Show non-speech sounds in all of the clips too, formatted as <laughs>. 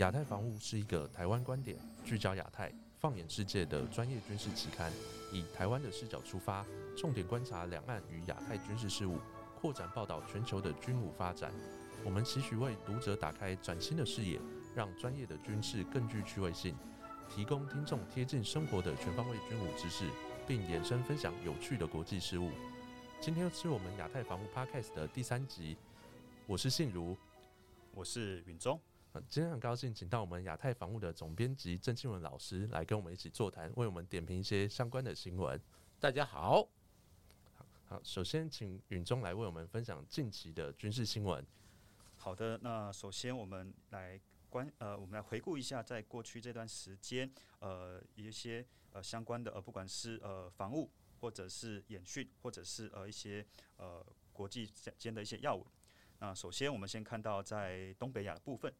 亚太防务是一个台湾观点、聚焦亚太、放眼世界的专业军事期刊，以台湾的视角出发，重点观察两岸与亚太军事事务，扩展报道全球的军武发展。我们期许为读者打开崭新的视野，让专业的军事更具趣味性，提供听众贴近生活的全方位军武知识，并延伸分享有趣的国际事务。今天是我们亚太防务 Podcast 的第三集，我是信如，我是允中。今天很高兴请到我们亚太防务的总编辑郑庆文老师来跟我们一起座谈，为我们点评一些相关的新闻。大家好，好，首先请允中来为我们分享近期的军事新闻。好的，那首先我们来关呃，我们来回顾一下在过去这段时间呃一些呃相关的呃不管是呃防务或者是演训或者是呃一些呃国际间的一些要闻。那首先我们先看到在东北亚的部分。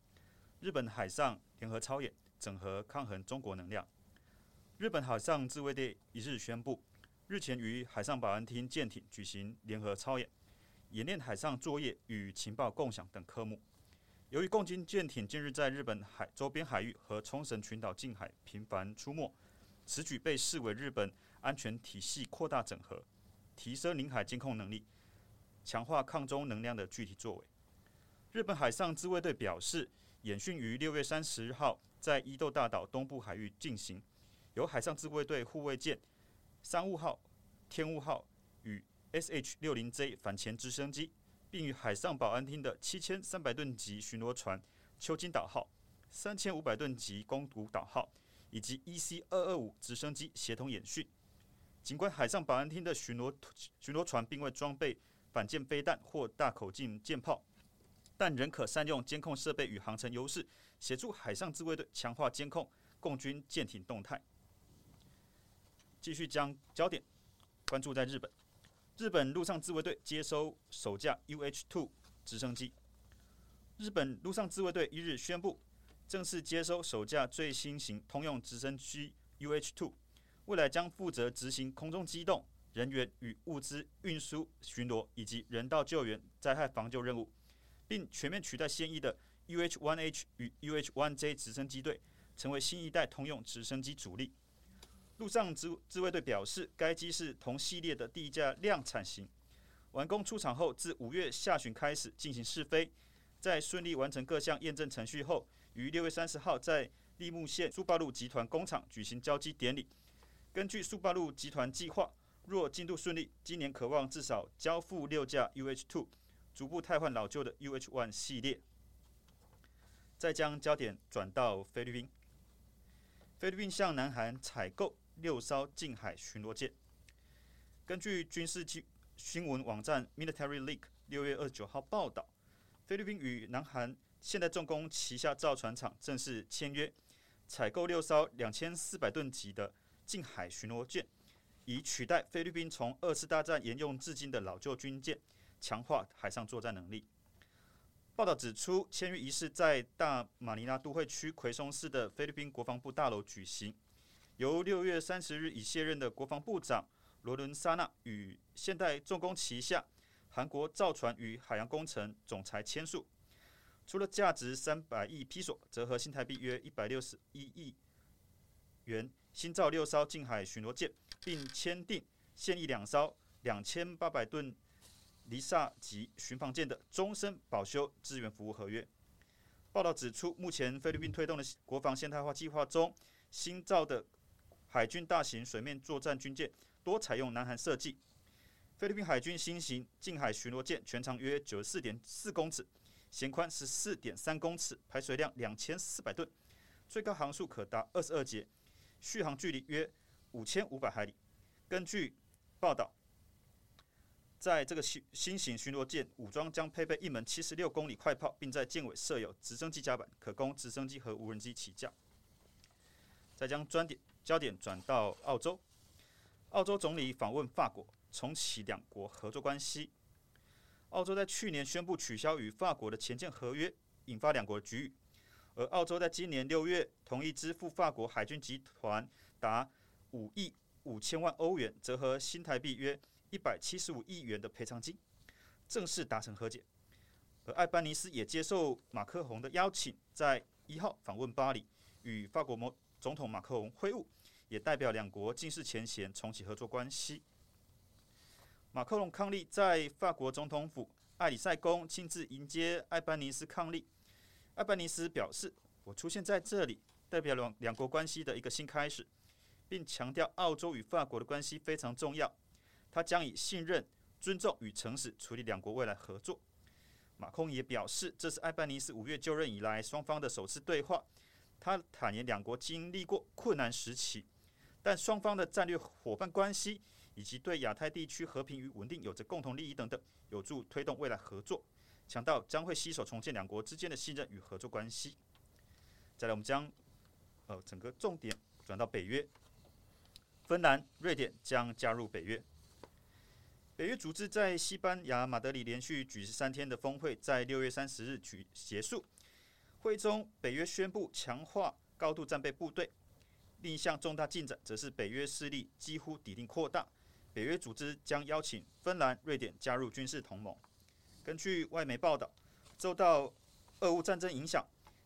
日本海上联合操演，整合抗衡中国能量。日本海上自卫队一日宣布，日前于海上保安厅舰艇举行联合操演，演练海上作业与情报共享等科目。由于共军舰艇近日在日本海周边海域和冲绳群岛近海频繁出没，此举被视为日本安全体系扩大整合、提升领海监控能力、强化抗中能量的具体作为。日本海上自卫队表示。演训于六月三十号在伊豆大岛东部海域进行，由海上自卫队护卫舰“商务号”、“天务号”与 SH 六零 J 反潜直升机，并与海上保安厅的七千三百吨级巡逻船“秋金岛号”、三千五百吨级“宫古岛号”以及 EC 二二五直升机协同演训。尽管海上保安厅的巡逻巡逻船并未装备反舰飞弹或大口径舰炮。但仍可善用监控设备与航程优势，协助海上自卫队强化监控共军舰艇动态。继续将焦点关注在日本，日本陆上自卫队接收首架 UH-2 直升机。日本陆上自卫队一日宣布，正式接收首架最新型通用直升机 UH-2，未来将负责执行空中机动、人员与物资运输、巡逻以及人道救援、灾害防救任务。并全面取代现役的 UH-1H 与 UH-1J 直升机队，成为新一代通用直升机主力。陆上自自卫队表示，该机是同系列的第一架量产型，完工出厂后，自五月下旬开始进行试飞，在顺利完成各项验证程序后，于六月三十号在立木县苏八路集团工厂举行交机典礼。根据苏八路集团计划，若进度顺利，今年渴望至少交付六架 UH-2。逐步汰换老旧的 UH-1 系列，再将焦点转到菲律宾。菲律宾向南韩采购六艘近海巡逻舰。根据军事新新闻网站 Military Leak 六月二十九号报道，菲律宾与南韩现代重工旗下造船厂正式签约，采购六艘两千四百吨级的近海巡逻舰，以取代菲律宾从二次大战沿用至今的老旧军舰。强化海上作战能力。报道指出，签约仪式在大马尼拉都会区奎松市的菲律宾国防部大楼举行，由六月三十日已卸任的国防部长罗伦萨纳与现代重工旗下韩国造船与海洋工程总裁签署。除了价值三百亿披索，折合新台币约一百六十一亿元新造六艘近海巡逻舰，并签订现役两艘两千八百吨。黎萨级巡防舰的终身保修支援服务合约。报道指出，目前菲律宾推动的国防现代化计划中，新造的海军大型水面作战军舰多采用南韩设计。菲律宾海军新型近海巡逻舰全长约九十四点四公尺，舷宽十四点三公尺，排水量两千四百吨，最高航速可达二十二节，续航距离约五千五百海里。根据报道。在这个新新型巡逻舰武装将配备一门七十六公里快炮，并在舰尾设有直升机甲板，可供直升机和无人机起降。再将专点焦点转到澳洲，澳洲总理访问法国，重启两国合作关系。澳洲在去年宣布取消与法国的前舰合约，引发两国的局域。而澳洲在今年六月同意支付法国海军集团达五亿五千万欧元，折合新台币约。一百七十五亿元的赔偿金，正式达成和解。而艾班尼斯也接受马克宏的邀请，在一号访问巴黎，与法国总总统马克龙会晤，也代表两国尽释前嫌，重启合作关系。马克龙伉俪在法国总统府艾里塞宫亲自迎接艾班尼斯伉俪。艾班尼斯表示：“我出现在这里，代表两两国关系的一个新开始，并强调澳洲与法国的关系非常重要。他将以信任、尊重与诚实处理两国未来合作。”马空也表示，这是艾班尼斯五月就任以来双方的首次对话。他坦言，两国经历过困难时期，但双方的战略伙伴关系。以及对亚太地区和平与稳定有着共同利益等等，有助推动未来合作。强调将会携手重建两国之间的信任与合作关系。再来，我们将呃整个重点转到北约，芬兰、瑞典将加入北约。北约组织在西班牙马德里连续举行三天的峰会，在六月三十日举结束。会中，北约宣布强化高度战备部队。另一项重大进展，则是北约势力几乎抵定扩大。北约组织将邀请芬兰、瑞典加入军事同盟。根据外媒报道，受到俄乌战争影响，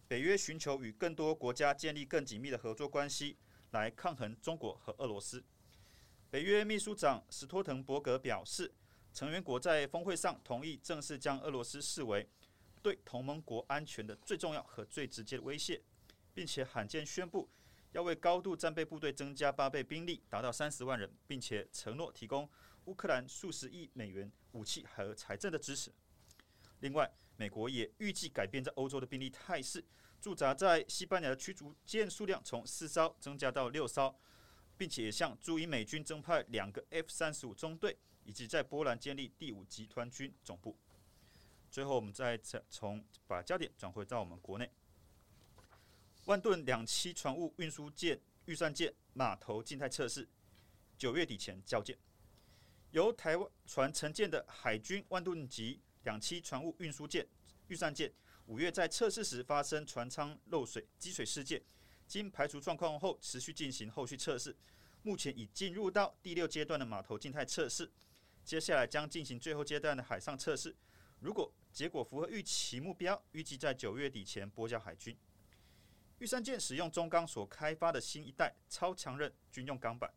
北约寻求与更多国家建立更紧密的合作关系，来抗衡中国和俄罗斯。北约秘书长史托滕伯格表示，成员国在峰会上同意正式将俄罗斯视为对同盟国安全的最重要和最直接的威胁，并且罕见宣布。要为高度战备部队增加八倍兵力，达到三十万人，并且承诺提供乌克兰数十亿美元武器和财政的支持。另外，美国也预计改变在欧洲的兵力态势，驻扎在西班牙的驱逐舰数量从四艘增加到六艘，并且向驻英美军增派两个 F 三十五中队，以及在波兰建立第五集团军总部。最后，我们再从把焦点转回到我们国内。万吨两栖船坞运输舰预算舰码头静态测试，九月底前交舰。由台湾船承建的海军万吨级两栖船坞运输舰预算舰，五月在测试时发生船舱漏水积水事件，经排除状况后，持续进行后续测试。目前已进入到第六阶段的码头静态测试，接下来将进行最后阶段的海上测试。如果结果符合预期目标，预计在九月底前拨交海军。玉山舰使用中钢所开发的新一代超强韧军用钢板，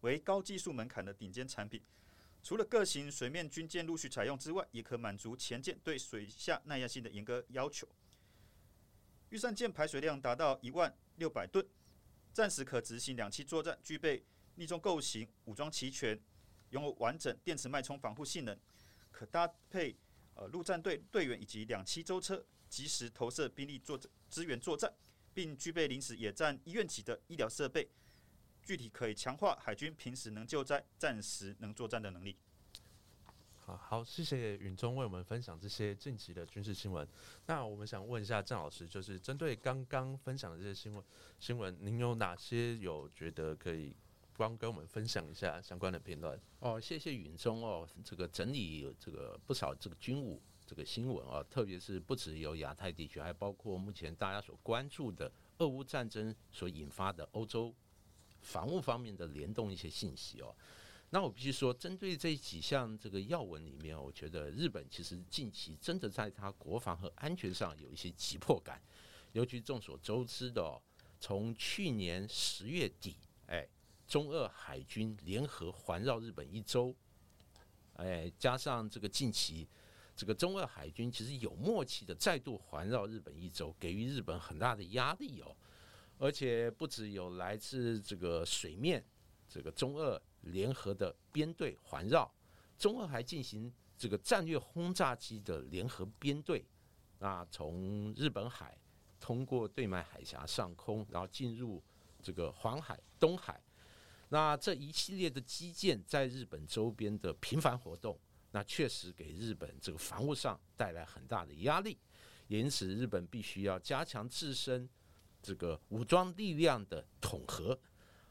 为高技术门槛的顶尖产品。除了各型水面军舰陆续采用之外，也可满足前舰对水下耐压性的严格要求。预算舰排水量达到一万六百吨，暂时可执行两栖作战，具备逆重构型，武装齐全，拥有完整电磁脉冲防护性能，可搭配呃陆战队队员以及两栖舟车。及时投射兵力作支援作战，并具备临时野战医院级的医疗设备，具体可以强化海军平时能救灾、暂时能作战的能力。好好，谢谢允中为我们分享这些近期的军事新闻。那我们想问一下郑老师，就是针对刚刚分享的这些新闻，新闻您有哪些有觉得可以帮跟我们分享一下相关的片段？哦，谢谢允中哦，这个整理有这个不少这个军务。这个新闻啊，特别是不只有亚太地区，还包括目前大家所关注的俄乌战争所引发的欧洲防务方面的联动一些信息哦。那我必须说，针对这几项这个要闻里面，我觉得日本其实近期真的在它国防和安全上有一些急迫感。尤其众所周知的，从去年十月底，哎，中俄海军联合环绕日本一周，哎，加上这个近期。这个中俄海军其实有默契的再度环绕日本一周，给予日本很大的压力哦。而且不只有来自这个水面，这个中俄联合的编队环绕，中俄还进行这个战略轰炸机的联合编队，那从日本海通过对麦海峡上空，然后进入这个黄海、东海，那这一系列的基建在日本周边的频繁活动。那确实给日本这个防务上带来很大的压力，因此日本必须要加强自身这个武装力量的统合。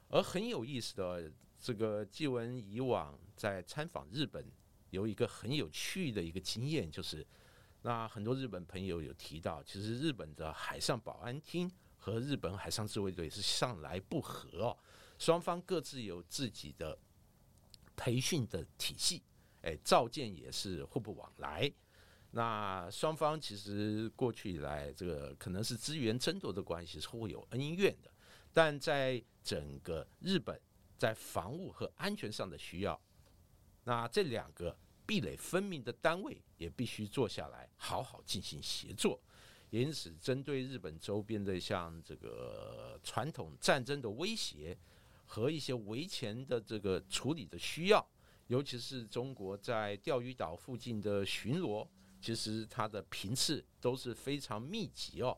而很有意思的，这个纪文以往在参访日本有一个很有趣的一个经验，就是那很多日本朋友有提到，其实日本的海上保安厅和日本海上自卫队是向来不和哦，双方各自有自己的培训的体系。哎，召见也是互不往来。那双方其实过去以来，这个可能是资源争夺的关系，是会有恩怨的。但在整个日本，在防务和安全上的需要，那这两个壁垒分明的单位也必须坐下来好好进行协作。因此，针对日本周边的像这个传统战争的威胁和一些围前的这个处理的需要，尤其是中国在钓鱼岛附近的巡逻，其实它的频次都是非常密集哦。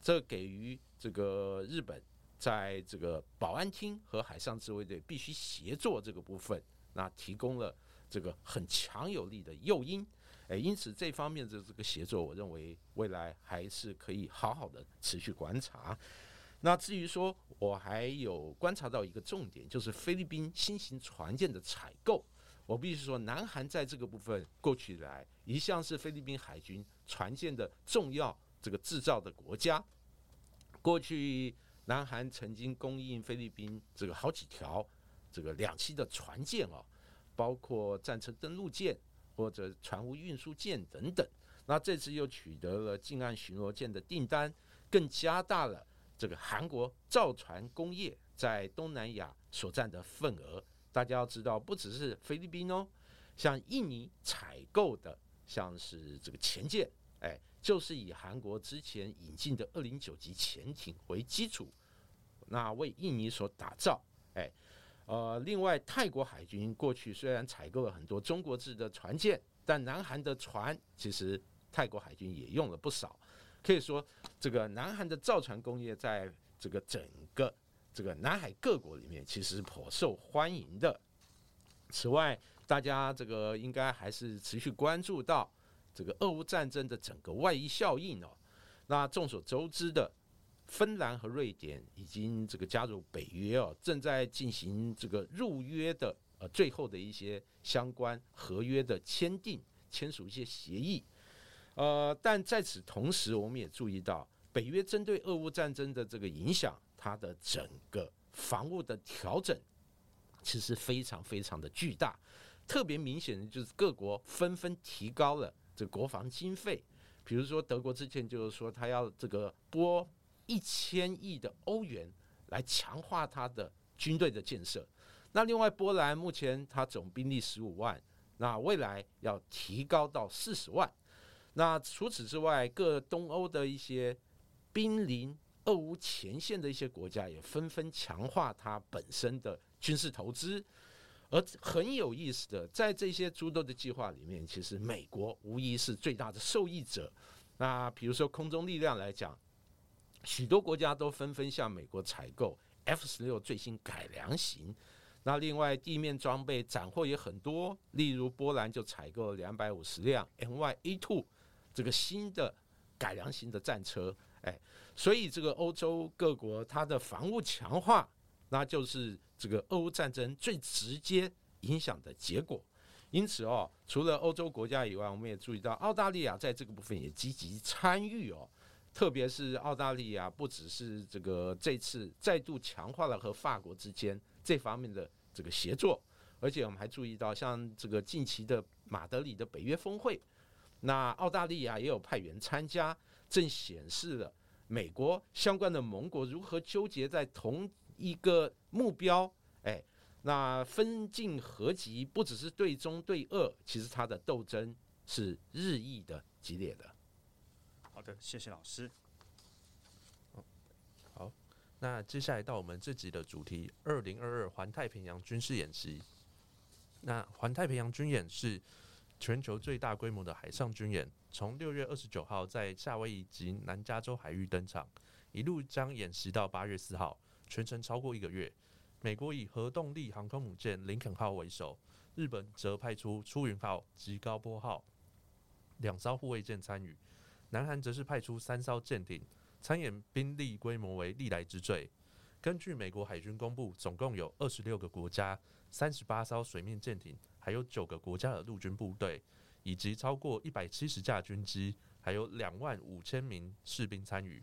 这给予这个日本在这个保安厅和海上自卫队必须协作这个部分，那提供了这个很强有力的诱因。诶，因此这方面的这个协作，我认为未来还是可以好好的持续观察。那至于说，我还有观察到一个重点，就是菲律宾新型船舰的采购。我必须说，南韩在这个部分过去以来一向是菲律宾海军船舰的重要这个制造的国家。过去南韩曾经供应菲律宾这个好几条这个两栖的船舰哦，包括战车登陆舰。或者船坞运输舰等等，那这次又取得了近岸巡逻舰的订单，更加大了这个韩国造船工业在东南亚所占的份额。大家要知道，不只是菲律宾哦，像印尼采购的，像是这个前舰，哎，就是以韩国之前引进的二零九级潜艇为基础，那为印尼所打造，哎。呃，另外，泰国海军过去虽然采购了很多中国制的船舰，但南韩的船其实泰国海军也用了不少。可以说，这个南韩的造船工业在这个整个这个南海各国里面其实颇受欢迎的。此外，大家这个应该还是持续关注到这个俄乌战争的整个外溢效应哦。那众所周知的。芬兰和瑞典已经这个加入北约哦，正在进行这个入约的呃最后的一些相关合约的签订，签署一些协议。呃，但在此同时，我们也注意到北约针对俄乌战争的这个影响，它的整个防务的调整其实非常非常的巨大。特别明显的就是各国纷纷提高了这国防经费，比如说德国之前就是说他要这个拨。一千亿的欧元来强化他的军队的建设。那另外，波兰目前它总兵力十五万，那未来要提高到四十万。那除此之外，各东欧的一些濒临俄乌前线的一些国家也纷纷强化它本身的军事投资。而很有意思的，在这些诸多的计划里面，其实美国无疑是最大的受益者。那比如说空中力量来讲。许多国家都纷纷向美国采购 F 十六最新改良型。那另外地面装备斩获也很多，例如波兰就采购了两百五十辆 My A two 这个新的改良型的战车。哎，所以这个欧洲各国它的防务强化，那就是这个俄乌战争最直接影响的结果。因此哦，除了欧洲国家以外，我们也注意到澳大利亚在这个部分也积极参与哦。特别是澳大利亚，不只是这个这次再度强化了和法国之间这方面的这个协作，而且我们还注意到，像这个近期的马德里的北约峰会，那澳大利亚也有派员参加，正显示了美国相关的盟国如何纠结在同一个目标。哎，那分进合集，不只是对中对恶，其实它的斗争是日益的激烈的。好的，谢谢老师。好，那接下来到我们这集的主题——二零二二环太平洋军事演习。那环太平洋军演是全球最大规模的海上军演，从六月二十九号在夏威夷及南加州海域登场，一路将演习到八月四号，全程超过一个月。美国以核动力航空母舰林肯号为首，日本则派出出云号及高波号两艘护卫舰参与。南韩则是派出三艘舰艇参演，兵力规模为历来之最。根据美国海军公布，总共有二十六个国家、三十八艘水面舰艇，还有九个国家的陆军部队，以及超过一百七十架军机，还有两万五千名士兵参与。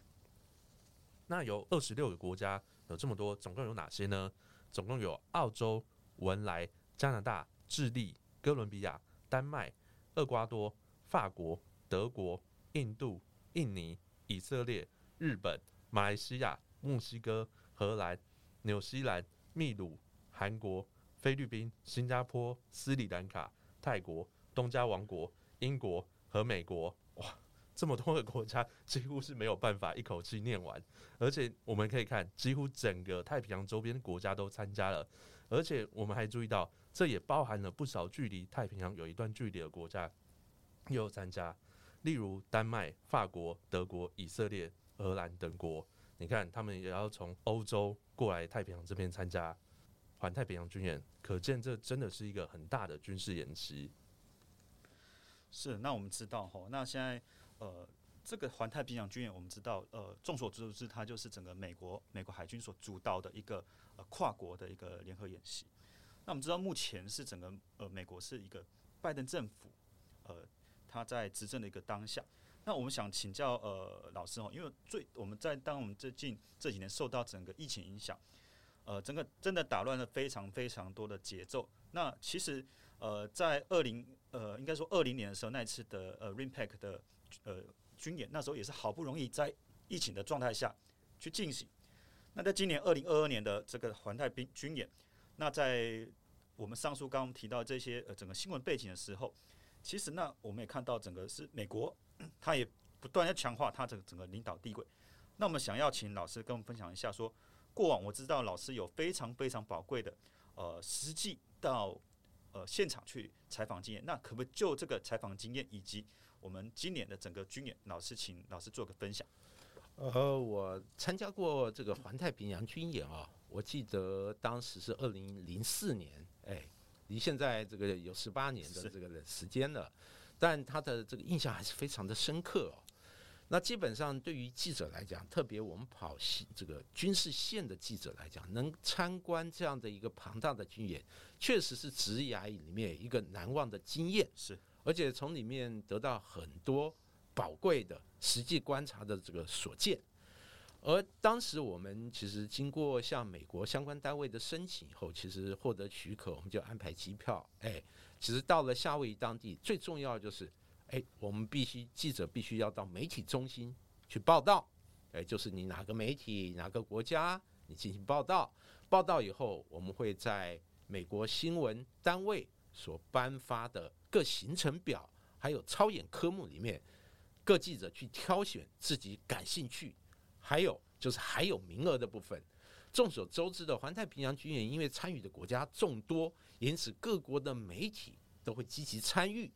那有二十六个国家有这么多，总共有哪些呢？总共有澳洲、文莱、加拿大、智利、哥伦比亚、丹麦、厄瓜多、法国。德国、印度、印尼、以色列、日本、马来西亚、墨西哥、荷兰、纽西兰、秘鲁、韩国、菲律宾、新加坡、斯里兰卡、泰国、东加王国、英国和美国。这么多个国家，几乎是没有办法一口气念完。而且我们可以看，几乎整个太平洋周边国家都参加了。而且我们还注意到，这也包含了不少距离太平洋有一段距离的国家也有参加，例如丹麦、法国、德国、以色列、荷兰等国。你看，他们也要从欧洲过来太平洋这边参加环太平洋军演，可见这真的是一个很大的军事演习。是，那我们知道哈，那现在呃，这个环太平洋军演，我们知道呃，众所周知，它就是整个美国美国海军所主导的一个呃跨国的一个联合演习。那我们知道，目前是整个呃美国是一个拜登政府呃他在执政的一个当下。那我们想请教呃老师哦，因为最我们在当我们最近这几年受到整个疫情影响，呃，整个真的打乱了非常非常多的节奏。那其实呃，在二零呃应该说二零年的时候，那一次的呃 RIMPAC 的呃军演，那时候也是好不容易在疫情的状态下去进行。那在今年二零二二年的这个环太兵军演，那在我们上述刚刚提到这些呃整个新闻背景的时候，其实那我们也看到整个是美国。他也不断要强化他这个整个领导地位。那我们想要请老师跟我们分享一下，说过往我知道老师有非常非常宝贵的呃实际到呃现场去采访经验。那可不可以就这个采访经验以及我们今年的整个军演，老师请老师做个分享。呃，我参加过这个环太平洋军演啊，我记得当时是二零零四年，哎，离现在这个有十八年的这个时间了。但他的这个印象还是非常的深刻哦。那基本上对于记者来讲，特别我们跑这个军事线的记者来讲，能参观这样的一个庞大的军演，确实是职涯里面一个难忘的经验。是，而且从里面得到很多宝贵的实际观察的这个所见。而当时我们其实经过向美国相关单位的申请以后，其实获得许可，我们就安排机票，哎。其实到了夏威夷当地，最重要就是，哎，我们必须记者必须要到媒体中心去报道，哎，就是你哪个媒体哪个国家你进行报道，报道以后，我们会在美国新闻单位所颁发的各行程表还有操演科目里面，各记者去挑选自己感兴趣，还有就是还有名额的部分。众所周知的环太平洋军演，因为参与的国家众多，因此各国的媒体都会积极参与。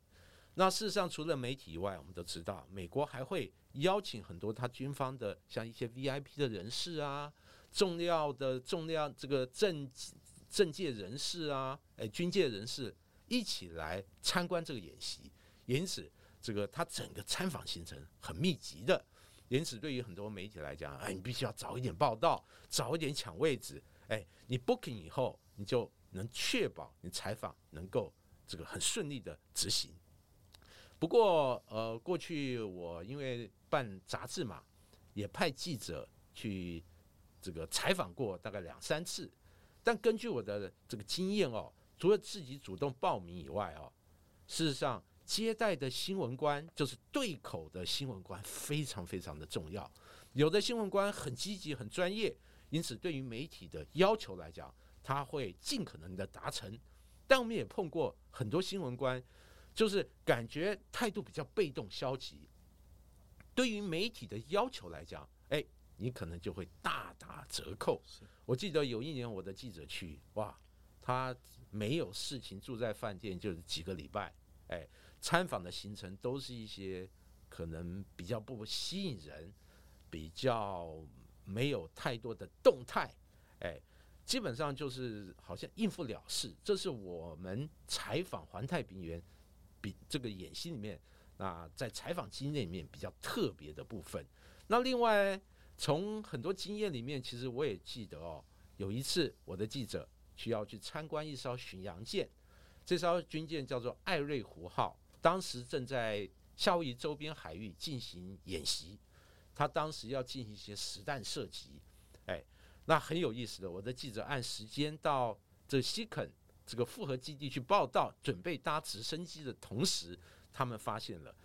那事实上，除了媒体以外，我们都知道，美国还会邀请很多他军方的，像一些 VIP 的人士啊，重要的重要这个政政界人士啊，哎，军界人士一起来参观这个演习。因此，这个他整个参访行程很密集的。因此，对于很多媒体来讲，哎，你必须要早一点报道，早一点抢位置，哎，你 booking 以后，你就能确保你采访能够这个很顺利的执行。不过，呃，过去我因为办杂志嘛，也派记者去这个采访过大概两三次，但根据我的这个经验哦，除了自己主动报名以外哦，事实上。接待的新闻官就是对口的新闻官，非常非常的重要。有的新闻官很积极、很专业，因此对于媒体的要求来讲，他会尽可能的达成。但我们也碰过很多新闻官，就是感觉态度比较被动、消极。对于媒体的要求来讲，哎，你可能就会大打折扣。我记得有一年我的记者去，哇，他没有事情，住在饭店就是几个礼拜，哎。参访的行程都是一些可能比较不吸引人，比较没有太多的动态，哎，基本上就是好像应付了事。这是我们采访环太平洋比这个演习里面，那在采访经验里面比较特别的部分。那另外从很多经验里面，其实我也记得哦，有一次我的记者需要去参观一艘巡洋舰，这艘军舰叫做艾瑞湖号。当时正在夏威夷周边海域进行演习，他当时要进行一些实弹射击，哎，那很有意思的。我的记者按时间到这西肯这个复合基地去报道，准备搭直升机的同时，他们发现了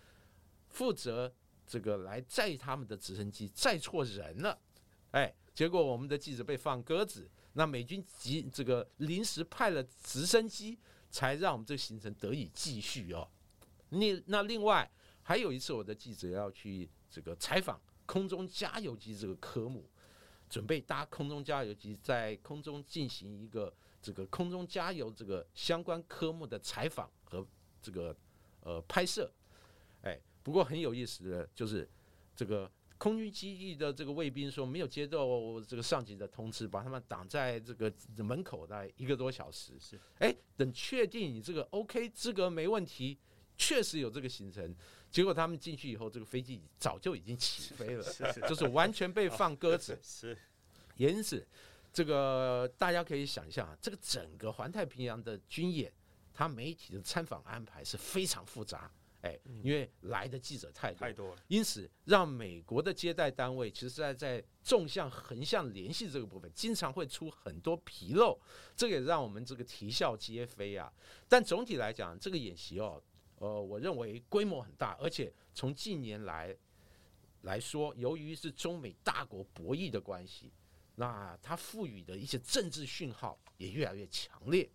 负责这个来载他们的直升机载错人了，哎，结果我们的记者被放鸽子，那美军急这个临时派了直升机，才让我们这个行程得以继续哦。那那另外还有一次，我的记者要去这个采访空中加油机这个科目，准备搭空中加油机在空中进行一个这个空中加油这个相关科目的采访和这个呃拍摄。哎，不过很有意思的就是这个空军基地的这个卫兵说没有接到这个上级的通知，把他们挡在这个门口大概一个多小时。是，哎，等确定你这个 OK 资格没问题。确实有这个行程，结果他们进去以后，这个飞机早就已经起飞了，就是完全被放鸽子。<laughs> 是，因此，这个大家可以想象，这个整个环太平洋的军演，它媒体的参访安排是非常复杂。哎，因为来的记者太多，太多了，因此让美国的接待单位其实在在纵向、横向联系这个部分，经常会出很多纰漏，这也让我们这个啼笑皆非啊。但总体来讲，这个演习哦。呃，我认为规模很大，而且从近年来来说，由于是中美大国博弈的关系，那它赋予的一些政治讯号也越来越强烈。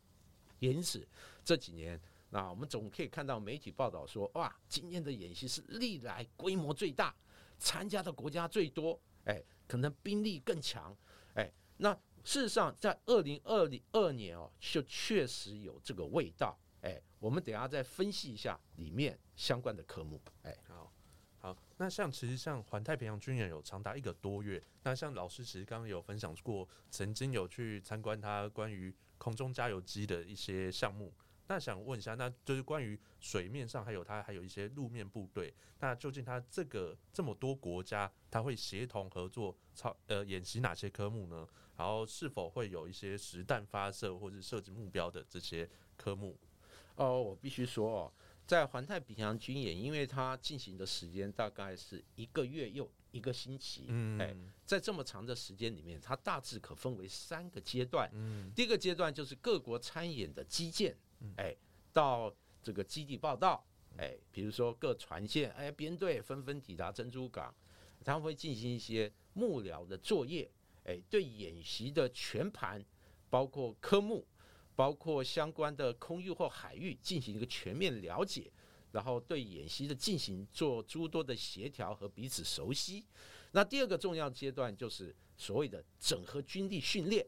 因此这几年，那我们总可以看到媒体报道说，哇，今年的演习是历来规模最大，参加的国家最多，哎，可能兵力更强，哎，那事实上在二零二零二年哦，就确实有这个味道。哎，我们等下再分析一下里面相关的科目。哎，好，好，那像其实像环太平洋军演有长达一个多月，那像老师其实刚刚有分享过，曾经有去参观他关于空中加油机的一些项目。那想问一下，那就是关于水面上还有它还有一些路面部队，那究竟它这个这么多国家，它会协同合作操呃演习哪些科目呢？然后是否会有一些实弹发射或者设置目标的这些科目？哦，我必须说哦，在环太平洋军演，因为它进行的时间大概是一个月又一个星期，嗯，哎，在这么长的时间里面，它大致可分为三个阶段。嗯，第一个阶段就是各国参演的基建，哎，到这个基地报道，哎，比如说各船舰，哎，编队纷纷抵达珍珠港，他们会进行一些幕僚的作业，哎，对演习的全盘，包括科目。包括相关的空域或海域进行一个全面了解，然后对演习的进行做诸多的协调和彼此熟悉。那第二个重要阶段就是所谓的整合军力训练。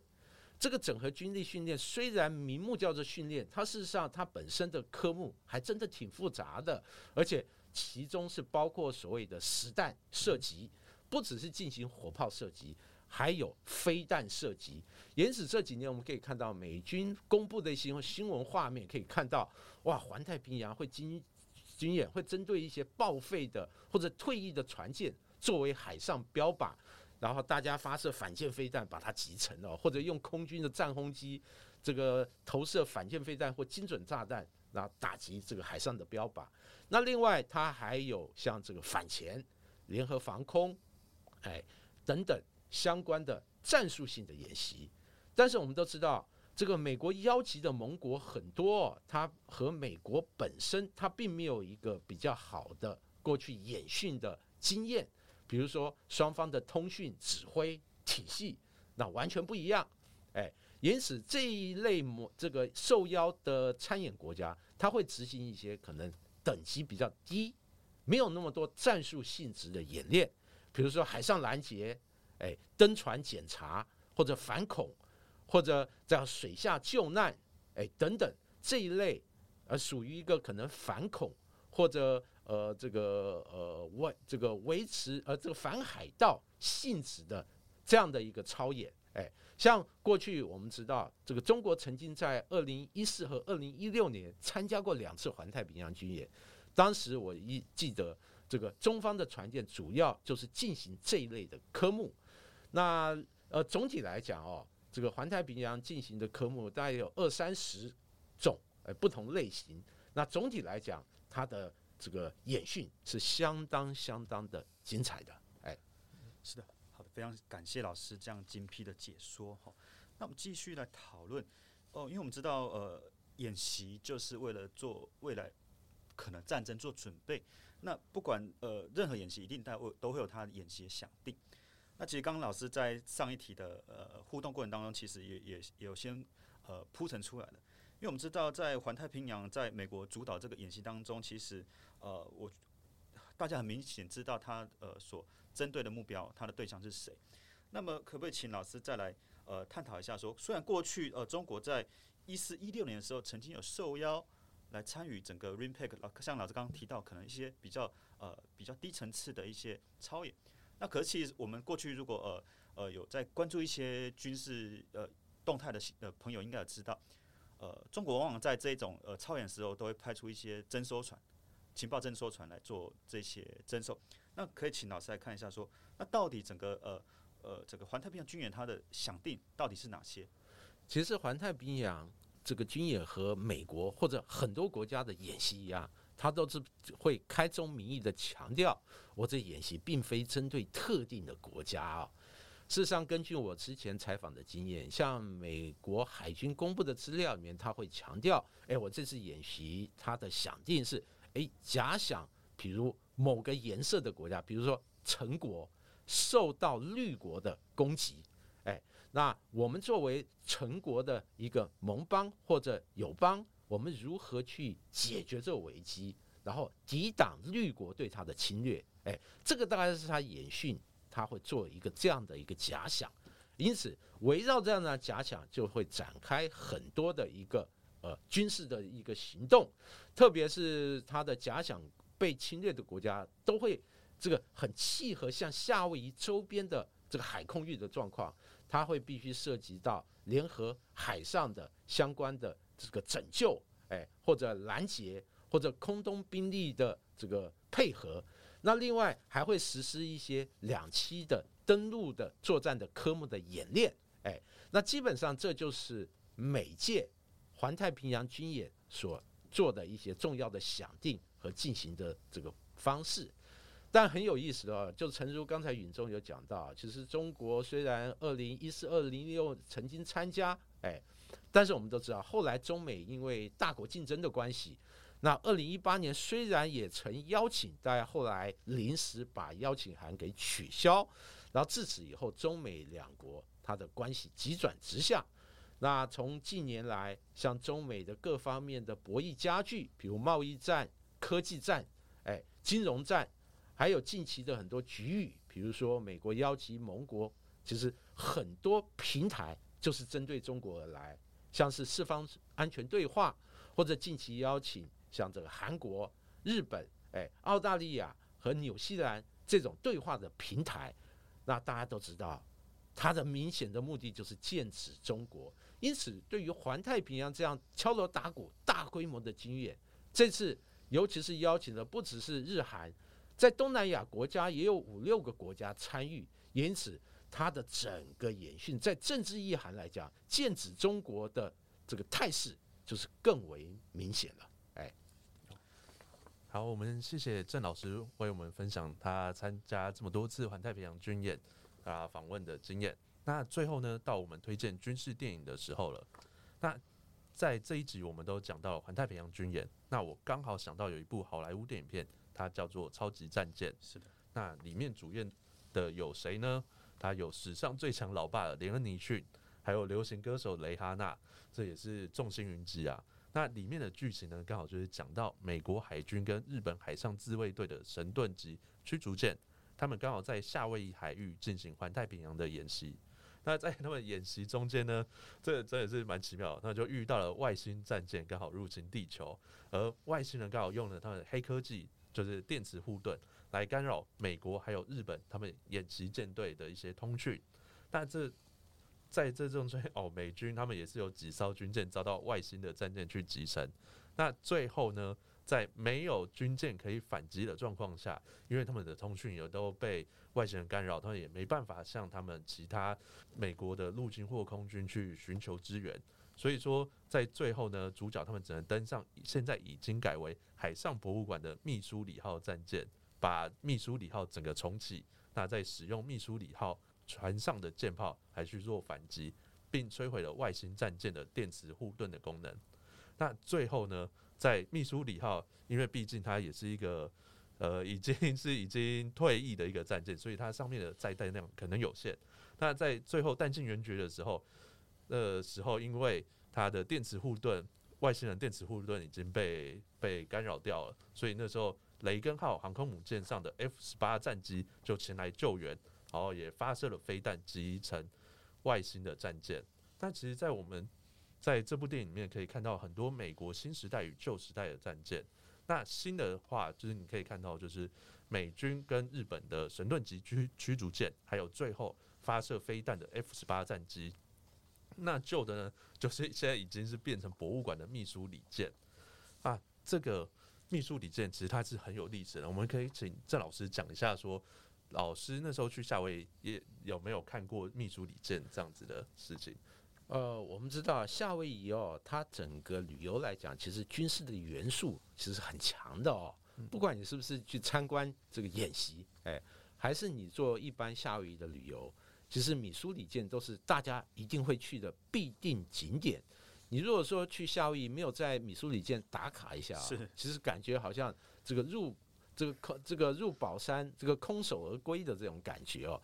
这个整合军力训练虽然名目叫做训练，它事实上它本身的科目还真的挺复杂的，而且其中是包括所谓的实弹射击，不只是进行火炮射击。还有飞弹射击，因此这几年我们可以看到美军公布的一些新闻画面，可以看到哇，环太平洋会经军演会针对一些报废的或者退役的船舰作为海上标靶，然后大家发射反舰飞弹把它击沉了，或者用空军的战轰机这个投射反舰飞弹或精准炸弹，然后打击这个海上的标靶。那另外它还有像这个反潜、联合防空，哎等等。相关的战术性的演习，但是我们都知道，这个美国邀集的盟国很多，它和美国本身它并没有一个比较好的过去演训的经验，比如说双方的通讯指挥体系，那完全不一样。哎，因此这一类模这个受邀的参演国家，他会执行一些可能等级比较低、没有那么多战术性质的演练，比如说海上拦截。哎，登船检查或者反恐，或者在水下救难，哎等等这一类，呃，属于一个可能反恐或者呃这个呃维这个维持呃这个反海盗性质的这样的一个操演，哎，像过去我们知道，这个中国曾经在二零一四和二零一六年参加过两次环太平洋军演，当时我一记得，这个中方的船舰主要就是进行这一类的科目。那呃，总体来讲哦，这个环太平洋进行的科目大概有二三十种，呃，不同类型。那总体来讲，它的这个演训是相当相当的精彩的。哎，是的，好的，非常感谢老师这样精辟的解说哈。那我们继续来讨论哦，因为我们知道呃，演习就是为了做未来可能战争做准备。那不管呃任何演习，一定都都会有它演习的想定。那其实刚刚老师在上一题的呃互动过程当中，其实也也有先呃铺陈出来的。因为我们知道，在环太平洋，在美国主导这个演习当中，其实呃我大家很明显知道他呃所针对的目标，他的对象是谁。那么可不可以请老师再来呃探讨一下？说虽然过去呃中国在一四一六年的时候曾经有受邀。来参与整个 RIMPAC，像老师刚刚提到，可能一些比较呃比较低层次的一些操演。那可是其实我们过去如果呃呃有在关注一些军事呃动态的呃朋友，应该有知道，呃中国往往在这种呃操演时候，都会派出一些征收船、情报征收船来做这些征收。那可以请老师来看一下，说那到底整个呃呃这个环太平洋军演它的想定到底是哪些？其实环太平洋。这个军演和美国或者很多国家的演习一样，它都是会开宗明义的强调，我这演习并非针对特定的国家啊。事实上，根据我之前采访的经验，像美国海军公布的资料里面，他会强调，哎，我这次演习它的想定是，哎，假想，比如某个颜色的国家，比如说成国受到绿国的攻击。哎那我们作为成国的一个盟邦或者友邦，我们如何去解决这个危机，然后抵挡绿国对他的侵略？哎，这个大概是他演训，他会做一个这样的一个假想。因此，围绕这样的假想，就会展开很多的一个呃军事的一个行动，特别是他的假想被侵略的国家，都会这个很契合像夏威夷周边的这个海空域的状况。它会必须涉及到联合海上的相关的这个拯救，哎，或者拦截，或者空中兵力的这个配合。那另外还会实施一些两栖的登陆的作战的科目的演练，哎，那基本上这就是每届环太平洋军演所做的一些重要的想定和进行的这个方式。但很有意思的，就诚如刚才允中有讲到，其实中国虽然二零一四、二零一六曾经参加，哎，但是我们都知道，后来中美因为大国竞争的关系，那二零一八年虽然也曾邀请，但后来临时把邀请函给取消，然后自此以后，中美两国它的关系急转直下。那从近年来，像中美的各方面的博弈加剧，比如贸易战、科技战、哎，金融战。还有近期的很多局域，比如说美国邀请盟国，其实很多平台就是针对中国而来，像是四方安全对话，或者近期邀请像这个韩国、日本、哎澳大利亚和纽西兰这种对话的平台，那大家都知道，它的明显的目的就是剑指中国。因此，对于环太平洋这样敲锣打鼓、大规模的经验，这次尤其是邀请的不只是日韩。在东南亚国家也有五六个国家参与，因此它的整个演训在政治意涵来讲，剑指中国的这个态势就是更为明显了。哎，好，我们谢谢郑老师为我们分享他参加这么多次环太平洋军演啊访问的经验。那最后呢，到我们推荐军事电影的时候了。那在这一集我们都讲到环太平洋军演，那我刚好想到有一部好莱坞电影片。它叫做《超级战舰》，是的。那里面主演的有谁呢？他有史上最强老爸连恩尼逊，还有流行歌手蕾哈娜，这也是众星云集啊。那里面的剧情呢，刚好就是讲到美国海军跟日本海上自卫队的神盾级驱逐舰，他们刚好在夏威夷海域进行环太平洋的演习。那在他们演习中间呢，这真的是蛮奇妙，那就遇到了外星战舰刚好入侵地球，而外星人刚好用了他们黑科技。就是电磁护盾来干扰美国还有日本他们演习舰队的一些通讯，但这在这种中哦，美军他们也是有几艘军舰遭到外星的战舰去击沉。那最后呢，在没有军舰可以反击的状况下，因为他们的通讯也都被外星人干扰，他们也没办法向他们其他美国的陆军或空军去寻求支援。所以说，在最后呢，主角他们只能登上现在已经改为海上博物馆的密苏里号战舰，把密苏里号整个重启。那在使用密苏里号船上的舰炮，还去做反击，并摧毁了外星战舰的电磁护盾的功能。那最后呢，在密苏里号，因为毕竟它也是一个呃已经 <laughs> 是已经退役的一个战舰，所以它上面的载弹量可能有限。那在最后弹尽援绝的时候，呃时候因为它的电磁护盾，外星人电磁护盾已经被被干扰掉了，所以那时候雷根号航空母舰上的 F 十八战机就前来救援，然后也发射了飞弹击沉外星的战舰。那其实，在我们在这部电影里面可以看到很多美国新时代与旧时代的战舰。那新的话，就是你可以看到，就是美军跟日本的神盾级驱驱逐舰，还有最后发射飞弹的 F 十八战机。那旧的呢，就是现在已经是变成博物馆的秘书礼舰啊。这个秘书礼舰其实它是很有历史的，我们可以请郑老师讲一下，说老师那时候去夏威夷也有没有看过密苏里镇这样子的事情？呃，我们知道夏威夷哦，它整个旅游来讲，其实军事的元素其实很强的哦。不管你是不是去参观这个演习，哎，还是你做一般夏威夷的旅游，其实米苏里舰都是大家一定会去的必定景点。你如果说去夏威夷没有在米苏里舰打卡一下，是，其实感觉好像这个入这个空这个入宝山这个空手而归的这种感觉哦。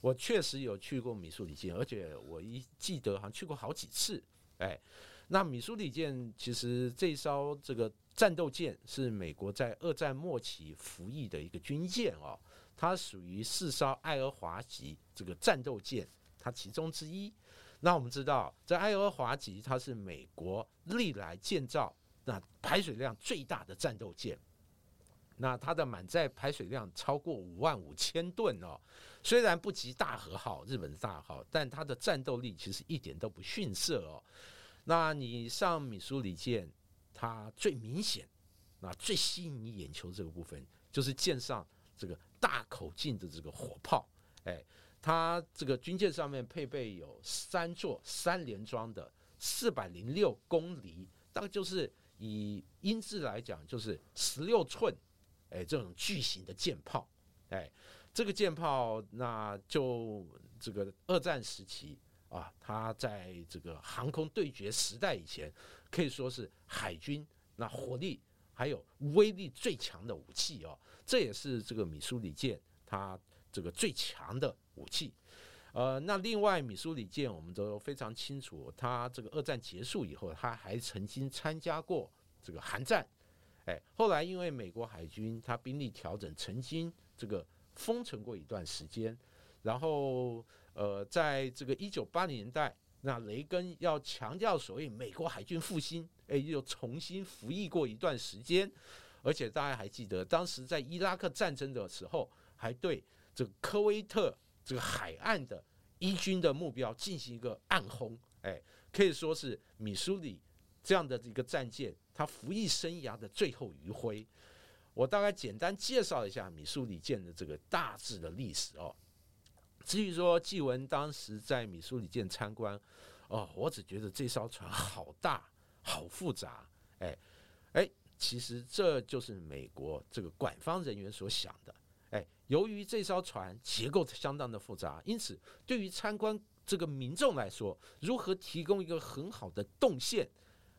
我确实有去过米苏里舰，而且我一记得好像去过好几次。哎，那米苏里舰其实这艘这个战斗舰是美国在二战末期服役的一个军舰哦，它属于四艘爱荷华级这个战斗舰，它其中之一。那我们知道，在爱荷华级，它是美国历来建造那排水量最大的战斗舰。那它的满载排水量超过五万五千吨哦，虽然不及大和号日本的大号，但它的战斗力其实一点都不逊色哦。那你上米苏里舰，它最明显、那最吸引你眼球这个部分，就是舰上这个大口径的这个火炮。哎，它这个军舰上面配备有三座三连装的四百零六公里，大概就是以英制来讲，就是十六寸。哎，这种巨型的舰炮，哎，这个舰炮那就这个二战时期啊，它在这个航空对决时代以前，可以说是海军那火力还有威力最强的武器哦。这也是这个米苏里舰它这个最强的武器。呃，那另外米苏里舰我们都非常清楚，它这个二战结束以后，它还曾经参加过这个韩战。哎，后来因为美国海军它兵力调整，曾经这个封存过一段时间，然后呃，在这个一九八零年代，那雷根要强调所谓美国海军复兴，哎，又重新服役过一段时间，而且大家还记得，当时在伊拉克战争的时候，还对这个科威特这个海岸的伊军的目标进行一个暗轰，哎，可以说是米苏里这样的一个战舰。他服役生涯的最后余晖，我大概简单介绍一下米苏里舰的这个大致的历史哦。至于说纪文当时在米苏里舰参观，哦，我只觉得这艘船好大、好复杂，哎哎，其实这就是美国这个管方人员所想的，哎，由于这艘船结构相当的复杂，因此对于参观这个民众来说，如何提供一个很好的动线。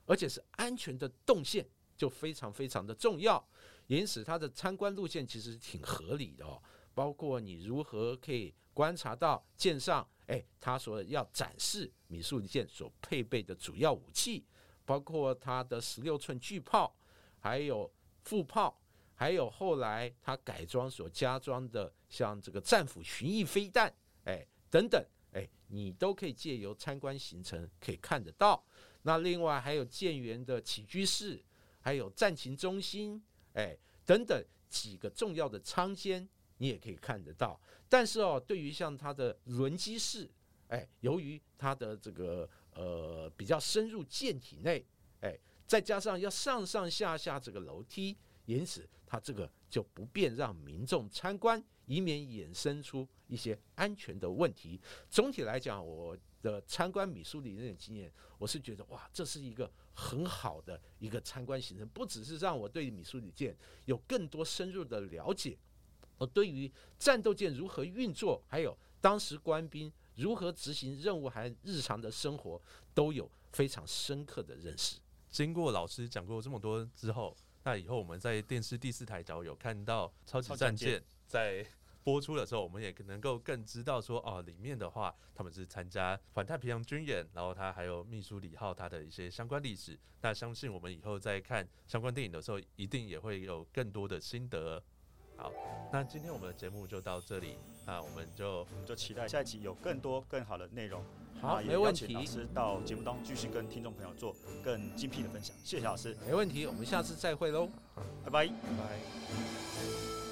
而且是安全的动线就非常非常的重要，因此它的参观路线其实挺合理的哦。包括你如何可以观察到舰上，哎，它所要展示米苏里舰所配备的主要武器，包括它的十六寸巨炮，还有副炮，还有后来它改装所加装的像这个战斧巡弋飞弹，哎，等等，哎，你都可以借由参观行程可以看得到。那另外还有舰员的起居室，还有战情中心，哎，等等几个重要的舱间，你也可以看得到。但是哦，对于像它的轮机室，哎，由于它的这个呃比较深入舰体内，哎，再加上要上上下下这个楼梯，因此它这个就不便让民众参观，以免衍生出一些安全的问题。总体来讲，我。的参观米苏里那种经验，我是觉得哇，这是一个很好的一个参观行程，不只是让我对米苏里舰有更多深入的了解，我对于战斗舰如何运作，还有当时官兵如何执行任务，还日常的生活，都有非常深刻的认识。经过老师讲过这么多之后，那以后我们在电视第四台，只要有看到超级战舰在播出的时候，我们也能够更知道说，哦，里面的话他们是参加环太平洋军演，然后他还有秘书李浩他的一些相关历史。那相信我们以后在看相关电影的时候，一定也会有更多的心得。好，那今天我们的节目就到这里，那我们就我们就期待下一集有更多更好的内容。好，没问题老，师到节目当中继续跟听众朋友做更精辟的分享。谢谢老师，没问题，我们下次再会喽。拜拜拜。拜。